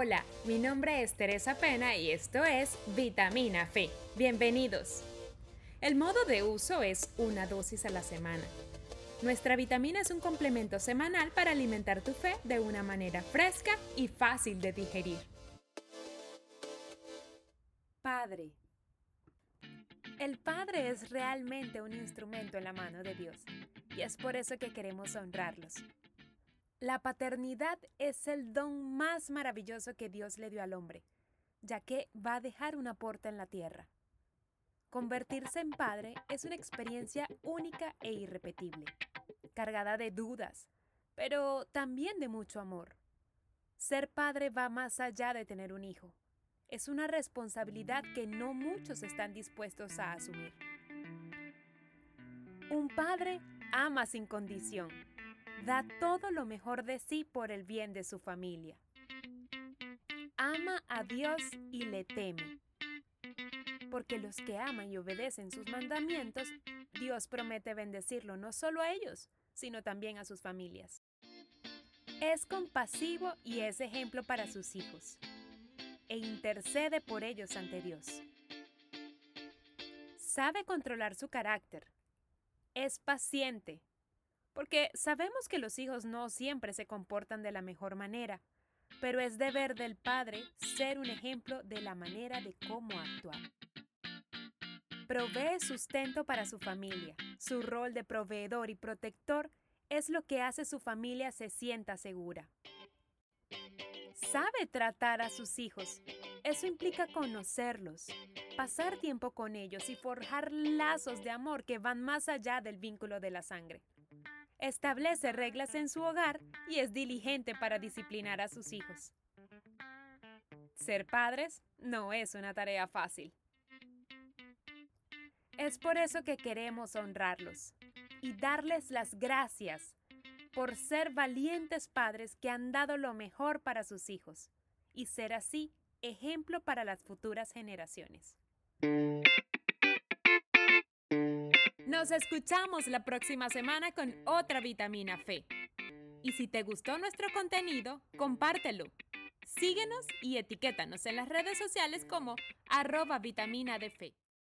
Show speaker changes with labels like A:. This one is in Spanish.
A: Hola, mi nombre es Teresa Pena y esto es Vitamina Fe. Bienvenidos. El modo de uso es una dosis a la semana. Nuestra vitamina es un complemento semanal para alimentar tu fe de una manera fresca y fácil de digerir. Padre. El Padre es realmente un instrumento en la mano de Dios y es por eso que queremos honrarlos. La paternidad es el don más maravilloso que Dios le dio al hombre, ya que va a dejar un aporte en la tierra. Convertirse en padre es una experiencia única e irrepetible, cargada de dudas, pero también de mucho amor. Ser padre va más allá de tener un hijo. Es una responsabilidad que no muchos están dispuestos a asumir. Un padre ama sin condición da todo lo mejor de sí por el bien de su familia. Ama a Dios y le teme. Porque los que aman y obedecen sus mandamientos, Dios promete bendecirlo no solo a ellos, sino también a sus familias. Es compasivo y es ejemplo para sus hijos, e intercede por ellos ante Dios. Sabe controlar su carácter. Es paciente, porque sabemos que los hijos no siempre se comportan de la mejor manera, pero es deber del padre ser un ejemplo de la manera de cómo actuar. Provee sustento para su familia. Su rol de proveedor y protector es lo que hace su familia se sienta segura. Sabe tratar a sus hijos. Eso implica conocerlos, pasar tiempo con ellos y forjar lazos de amor que van más allá del vínculo de la sangre establece reglas en su hogar y es diligente para disciplinar a sus hijos. Ser padres no es una tarea fácil. Es por eso que queremos honrarlos y darles las gracias por ser valientes padres que han dado lo mejor para sus hijos y ser así ejemplo para las futuras generaciones. Nos escuchamos la próxima semana con otra vitamina fe. Y si te gustó nuestro contenido, compártelo. Síguenos y etiquétanos en las redes sociales como arroba vitamina de fe.